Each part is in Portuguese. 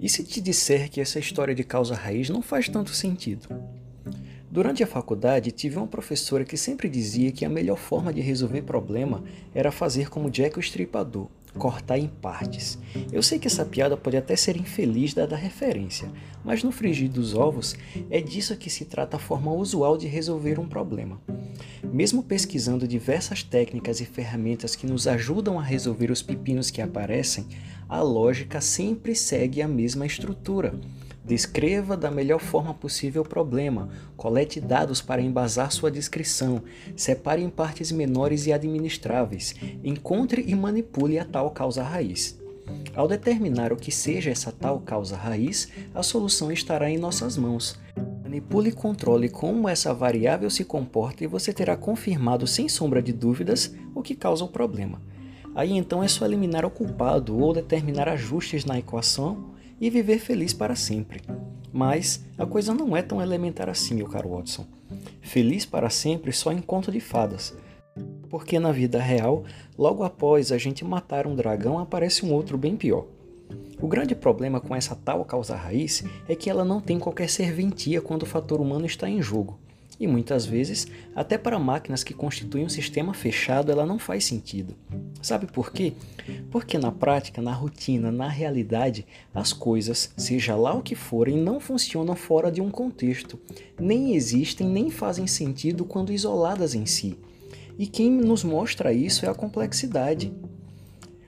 E se te disser que essa história de causa raiz não faz tanto sentido? Durante a faculdade, tive uma professora que sempre dizia que a melhor forma de resolver problema era fazer como Jack o Estripador, cortar em partes. Eu sei que essa piada pode até ser infeliz dada a referência, mas no frigir dos ovos é disso que se trata a forma usual de resolver um problema. Mesmo pesquisando diversas técnicas e ferramentas que nos ajudam a resolver os pepinos que aparecem, a lógica sempre segue a mesma estrutura. Descreva da melhor forma possível o problema, colete dados para embasar sua descrição, separe em partes menores e administráveis, encontre e manipule a tal causa raiz. Ao determinar o que seja essa tal causa raiz, a solução estará em nossas mãos. Manipule e controle como essa variável se comporta e você terá confirmado sem sombra de dúvidas o que causa o problema. Aí então é só eliminar o culpado ou determinar ajustes na equação e viver feliz para sempre. Mas a coisa não é tão elementar assim, meu caro Watson. Feliz para sempre só em conto de fadas. Porque na vida real, logo após a gente matar um dragão, aparece um outro bem pior. O grande problema com essa tal causa raiz é que ela não tem qualquer serventia quando o fator humano está em jogo. E muitas vezes, até para máquinas que constituem um sistema fechado, ela não faz sentido. Sabe por quê? Porque na prática, na rotina, na realidade, as coisas, seja lá o que forem, não funcionam fora de um contexto, nem existem nem fazem sentido quando isoladas em si. E quem nos mostra isso é a complexidade.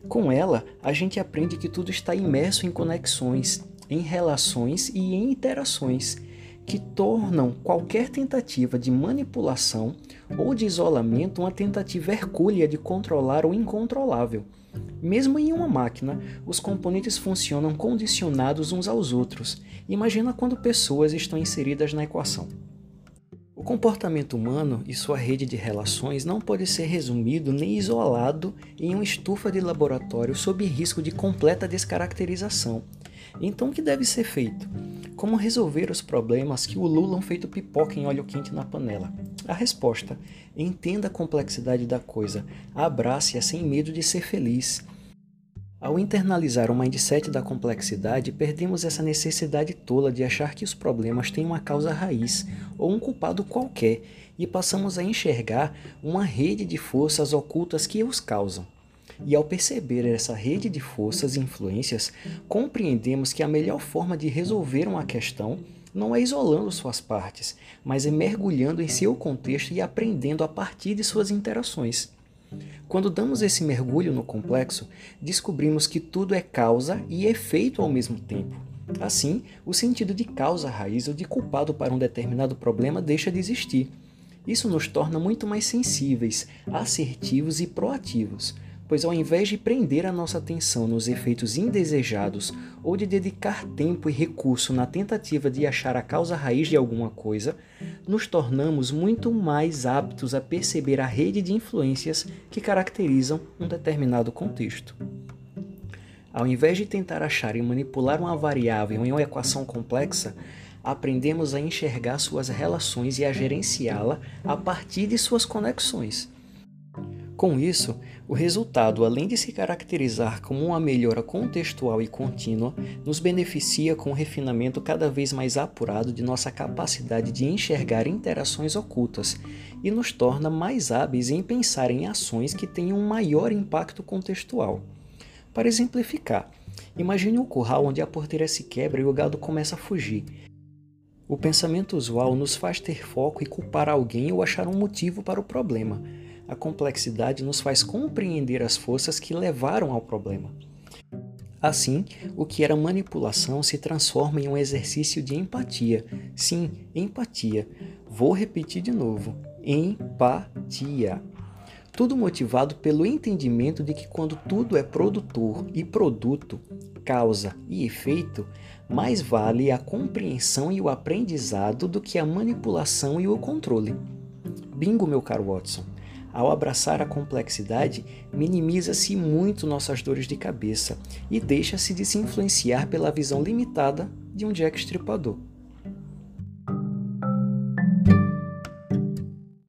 Com ela, a gente aprende que tudo está imerso em conexões, em relações e em interações que tornam qualquer tentativa de manipulação ou de isolamento uma tentativa hercúlea de controlar o incontrolável. Mesmo em uma máquina, os componentes funcionam condicionados uns aos outros. Imagina quando pessoas estão inseridas na equação. O comportamento humano e sua rede de relações não pode ser resumido nem isolado em uma estufa de laboratório sob risco de completa descaracterização. Então, o que deve ser feito? Como resolver os problemas que ululam feito pipoca em óleo quente na panela? A resposta: entenda a complexidade da coisa, abrace-a sem medo de ser feliz. Ao internalizar o mindset da complexidade, perdemos essa necessidade tola de achar que os problemas têm uma causa raiz ou um culpado qualquer e passamos a enxergar uma rede de forças ocultas que os causam. E ao perceber essa rede de forças e influências, compreendemos que a melhor forma de resolver uma questão não é isolando suas partes, mas é mergulhando em seu contexto e aprendendo a partir de suas interações. Quando damos esse mergulho no complexo, descobrimos que tudo é causa e efeito ao mesmo tempo. Assim, o sentido de causa raiz ou de culpado para um determinado problema deixa de existir. Isso nos torna muito mais sensíveis, assertivos e proativos, pois ao invés de prender a nossa atenção nos efeitos indesejados ou de dedicar tempo e recurso na tentativa de achar a causa raiz de alguma coisa, nos tornamos muito mais aptos a perceber a rede de influências que caracterizam um determinado contexto. Ao invés de tentar achar e manipular uma variável em uma equação complexa, aprendemos a enxergar suas relações e a gerenciá-la a partir de suas conexões. Com isso, o resultado, além de se caracterizar como uma melhora contextual e contínua, nos beneficia com o refinamento cada vez mais apurado de nossa capacidade de enxergar interações ocultas e nos torna mais hábeis em pensar em ações que tenham um maior impacto contextual. Para exemplificar, imagine um curral onde a porteira se quebra e o gado começa a fugir. O pensamento usual nos faz ter foco e culpar alguém ou achar um motivo para o problema a complexidade nos faz compreender as forças que levaram ao problema. Assim, o que era manipulação se transforma em um exercício de empatia. Sim, empatia. Vou repetir de novo: empatia. Tudo motivado pelo entendimento de que quando tudo é produtor e produto, causa e efeito, mais vale a compreensão e o aprendizado do que a manipulação e o controle. Bingo, meu caro Watson. Ao abraçar a complexidade, minimiza-se muito nossas dores de cabeça e deixa-se de se influenciar pela visão limitada de um Jack Stripador.